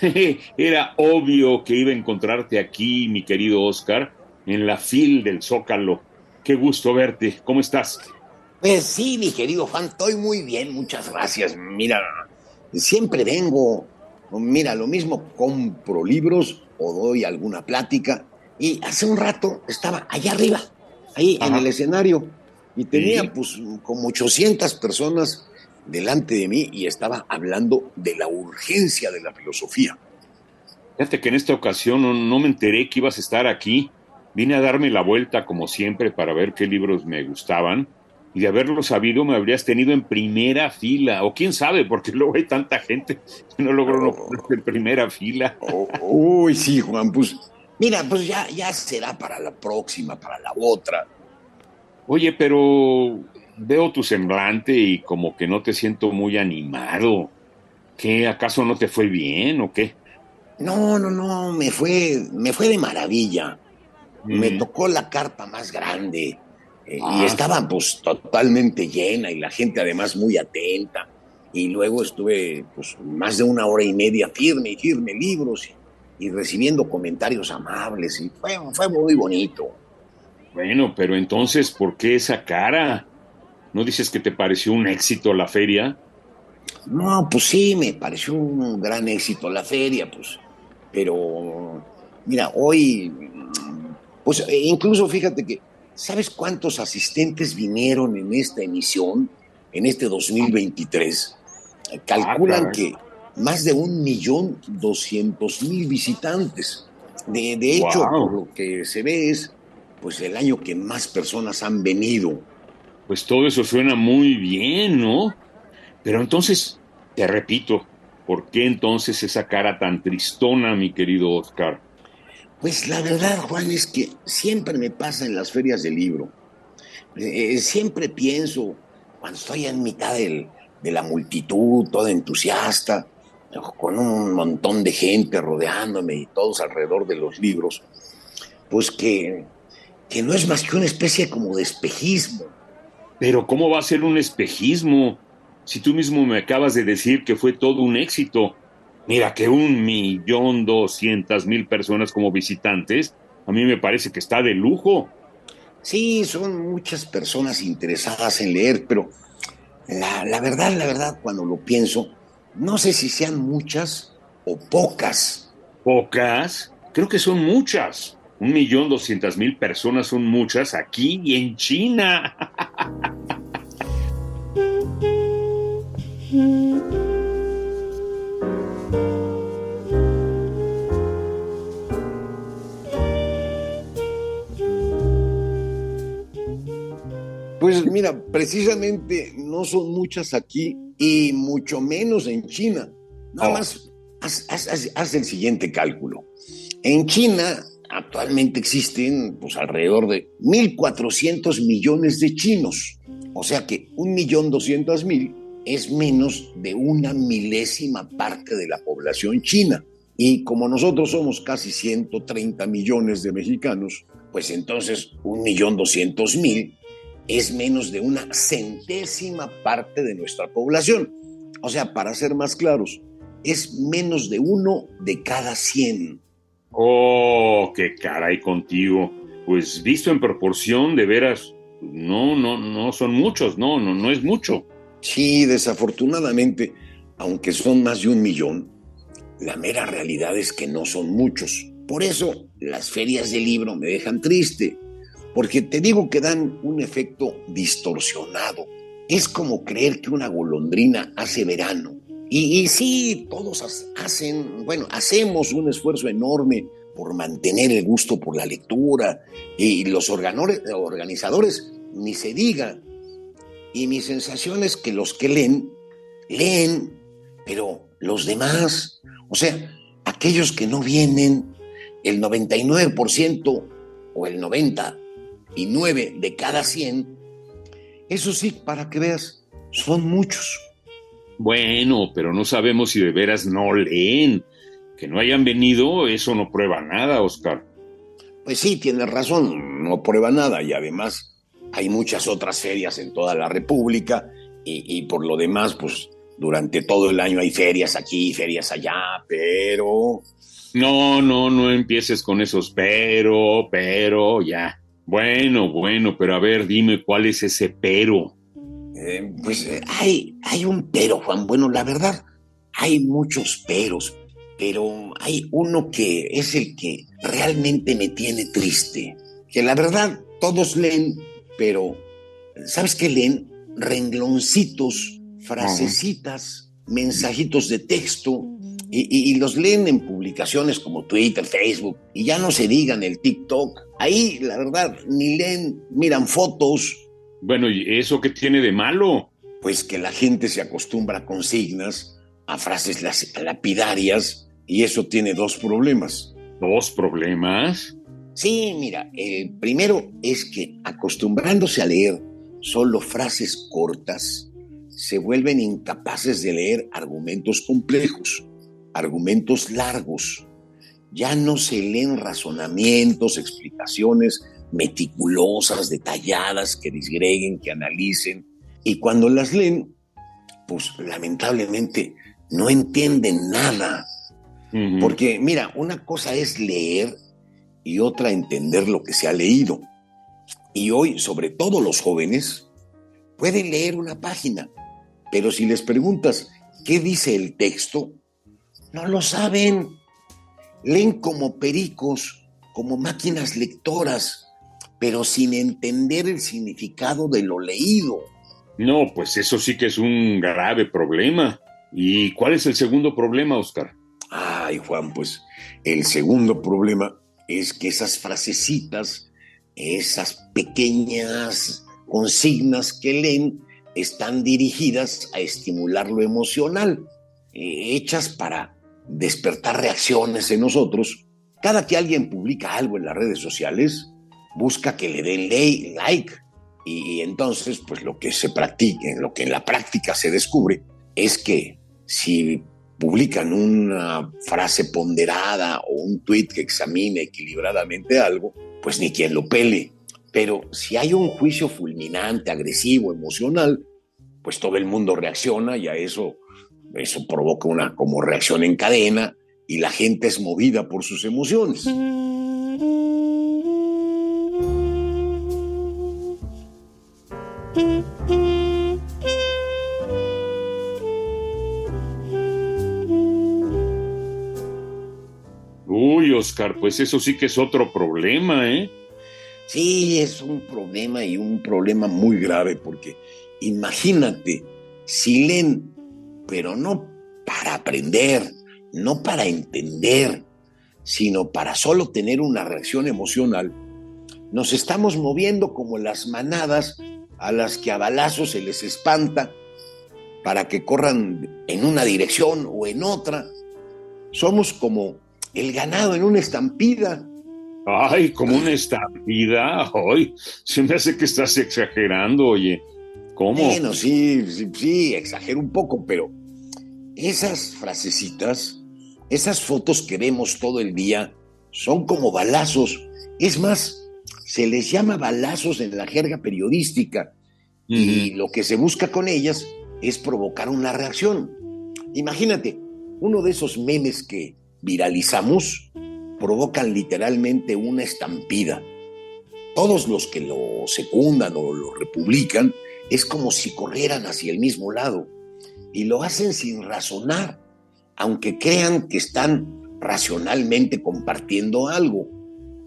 Era obvio que iba a encontrarte aquí, mi querido Oscar, en la fil del Zócalo. Qué gusto verte. ¿Cómo estás? Pues sí, mi querido Juan, estoy muy bien, muchas gracias. Mira, siempre vengo, mira, lo mismo compro libros o doy alguna plática. Y hace un rato estaba allá arriba, ahí en el escenario, y tenía pues como 800 personas delante de mí y estaba hablando de la urgencia de la filosofía. Fíjate que en esta ocasión no, me enteré que ibas a estar aquí. Vine a darme la vuelta como siempre para ver qué libros me gustaban y de haberlo sabido me habrías tenido en primera fila, o quién sabe, porque luego hay tanta gente que no logro no en primera fila. Oh, uy, sí, Juan, pues mira, pues ya, ya será para la próxima, para la otra. Oye, pero veo tu semblante y como que no te siento muy animado. ¿Qué acaso no te fue bien o qué? No, no, no, me fue, me fue de maravilla. Me tocó la carpa más grande eh, y ah. estaba pues totalmente llena y la gente además muy atenta. Y luego estuve pues más de una hora y media firme y firme libros y, recibiendo comentarios amables y fue, fue muy bonito. Bueno, pero entonces, ¿por qué esa cara? ¿No dices que te pareció un éxito la feria? No, pues sí, me pareció un gran éxito la feria, pues. Pero, mira, hoy, pues e incluso fíjate que, ¿sabes cuántos asistentes vinieron en esta emisión, en este 2023? Calculan ah, que más de un millón doscientos mil visitantes. De, hecho, por lo que se ve es, pues el año que más personas han venido pues todo eso suena muy bien, ¿no? Pero entonces, te repito, ¿por qué entonces esa cara tan tristona, mi querido Oscar? Pues la verdad, Juan, es que siempre me pasa en las ferias del libro. Eh, eh, siempre pienso, cuando estoy en mitad de la multitud, toda entusiasta, con un montón de gente rodeándome y todos alrededor de los libros, pues que, que no es más que una especie como de espejismo pero ¿cómo va a ser un espejismo? Si tú mismo me acabas de decir que fue todo un éxito. Mira, que un millón doscientas mil personas como visitantes, a mí me parece que está de lujo. Sí, son muchas personas interesadas en leer, pero la, la verdad, la verdad, cuando lo pienso, no sé si sean muchas o pocas. ¿Pocas? Creo que son muchas. Un millón doscientas mil personas son muchas aquí y en China. Pues mira, precisamente no son muchas aquí y mucho menos en China. Nada oh. más haz, el siguiente cálculo. En China actualmente existen pues, alrededor de 1.400 millones de chinos. O sea que 1.200.000 es menos de una milésima parte de la población china. Y como nosotros somos casi 130 millones de mexicanos, pues entonces 1.200.000 es menos de una centésima parte de nuestra población. O sea, para ser más claros, es menos de uno de cada 100. Oh, qué caray contigo. Pues visto en proporción, de veras, no, no, no son muchos, no, no, no es mucho. Sí, desafortunadamente, aunque son más de un millón, la mera realidad es que no son muchos. Por eso las ferias de libro me dejan triste, porque te digo que dan un efecto distorsionado. Es como creer que una golondrina hace verano y, sí, todos hacen, bueno, hacemos un esfuerzo enorme por mantener el gusto por la lectura y los organizadores, ni se diga. Y mi sensación es que los que leen, leen, pero los demás, o sea, aquellos que no vienen, el 99% o el 99 de cada 100, eso sí, para que veas, son muchos. Bueno, pero no sabemos si de veras no leen. Que no hayan venido, eso no prueba nada, Oscar. Pues sí, tienes razón, no prueba nada y además hay muchas otras ferias en toda la República y, por lo demás, pues durante todo el año hay ferias aquí, ferias allá, pero... No, no, no empieces con esos pero, pero, ya. Bueno, bueno, pero a ver, dime cuál es ese pero. Eh, pues eh, hay, hay un pero, Juan. Bueno, la verdad, hay muchos peros, pero hay uno que es el que realmente me tiene triste. Que la verdad, todos leen, pero ¿sabes qué leen? Rengloncitos, frasecitas, mensajitos de texto, y, y, los leen en publicaciones como Twitter, Facebook, y ya no se digan el TikTok. Ahí, la verdad, ni leen, miran fotos, bueno, ¿y eso qué tiene de malo? Pues que la gente se acostumbra a consignas, a frases lapidarias, y eso tiene dos problemas. ¿Dos problemas? Sí, mira, el primero es que acostumbrándose a leer solo frases cortas, se vuelven incapaces de leer argumentos complejos, argumentos largos. Ya no se leen razonamientos, explicaciones, meticulosas, detalladas, que disgreguen, que analicen. Y cuando las leen, pues lamentablemente no entienden nada. Porque mira, una cosa es leer y otra entender lo que se ha leído. Y hoy, sobre todo los jóvenes, pueden leer una página, pero si les preguntas qué dice el texto, no lo saben. Leen como pericos, como máquinas lectoras, pero sin entender el significado de lo leído. No, pues eso sí que es un grave problema. ¿Y cuál es el segundo problema, Oscar? Ay, Juan, pues el segundo problema es que esas frasecitas, esas pequeñas consignas que leen, están dirigidas a estimular lo emocional, eh, hechas para despertar reacciones en nosotros. Cada que alguien publica algo en las redes sociales, busca que le den like. Y, entonces, pues lo que se practica, lo que en la práctica se descubre, es que si publican una frase ponderada o un tweet que examine equilibradamente algo, pues ni quien lo pele. Pero si hay un juicio fulminante, agresivo, emocional, pues todo el mundo reacciona y a eso, eso provoca una como reacción en cadena y la gente es movida por sus emociones. Uy, Oscar, pues eso sí que es otro problema, ¿eh? Sí, es un problema y un problema muy grave porque imagínate, si leen, pero no para aprender, no para entender, sino para solo tener una reacción emocional, nos estamos moviendo como las manadas a las que a balazos se les espanta para que corran en una dirección o en otra. Somos como el ganado en una estampida. Ay, como una estampida. Ay, se me hace que estás exagerando, oye. ¿Cómo? Bueno, sí, sí, sí, exagero un poco, pero esas frasecitas, esas fotos que vemos todo el día, son como balazos. Es más, se les llama balazos en la jerga periodística y lo que se busca con ellas es provocar una reacción. Imagínate, uno de esos memes que viralizamos provocan literalmente una estampida. Todos los que lo secundan o lo republican es como si corrieran hacia el mismo lado y lo hacen sin razonar, aunque crean que están racionalmente compartiendo algo.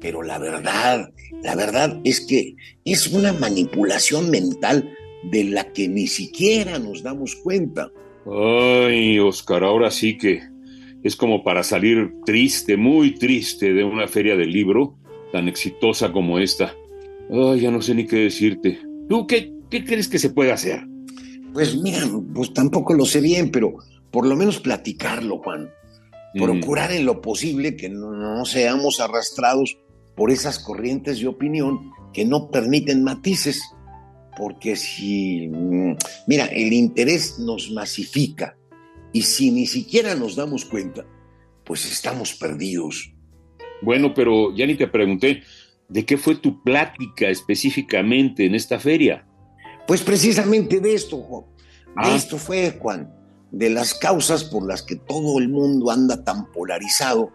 Pero la verdad, la verdad es que es una manipulación mental de la que ni siquiera nos damos cuenta. Ay, Oscar, ahora sí que es como para salir triste, muy triste de una feria del libro tan exitosa como esta. Ay, ya no sé ni qué decirte. ¿Tú qué, qué crees que se puede hacer? Pues mira, pues tampoco lo sé bien, pero por lo menos platicarlo, Juan. procurar en lo posible que no, seamos arrastrados por esas corrientes de opinión que no permiten matices, porque si, mm, mira, el interés nos masifica y si ni siquiera nos damos cuenta, pues estamos perdidos. Bueno, pero ya ni te pregunté, ¿de qué fue tu plática específicamente en esta feria? Pues precisamente de esto, De ah. esto fue, Juan de las causas por las que todo el mundo anda tan polarizado,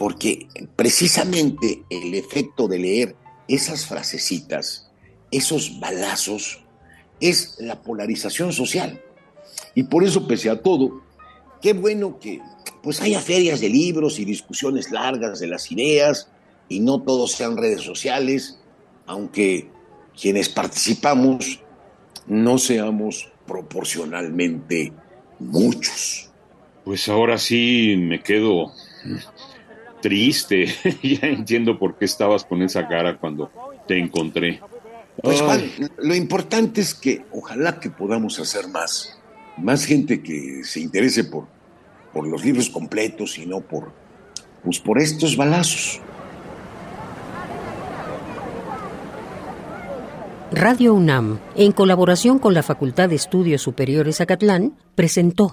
porque precisamente el efecto de leer esas frasecitas, esos balazos, es la polarización social. Y por eso, pese a todo, qué bueno que pues haya ferias de libros y discusiones largas de las ideas y no todos sean redes sociales, aunque quienes participamos no seamos proporcionalmente muchos. Pues ahora sí me quedo triste. ya entiendo por qué estabas con esa cara cuando te encontré. Pues Juan, lo importante es que ojalá que podamos hacer más. Más gente que se interese por, por los libros completos y no por, pues por estos balazos. Radio UNAM, en colaboración con la Facultad de Estudios Superiores Acatlán, presentó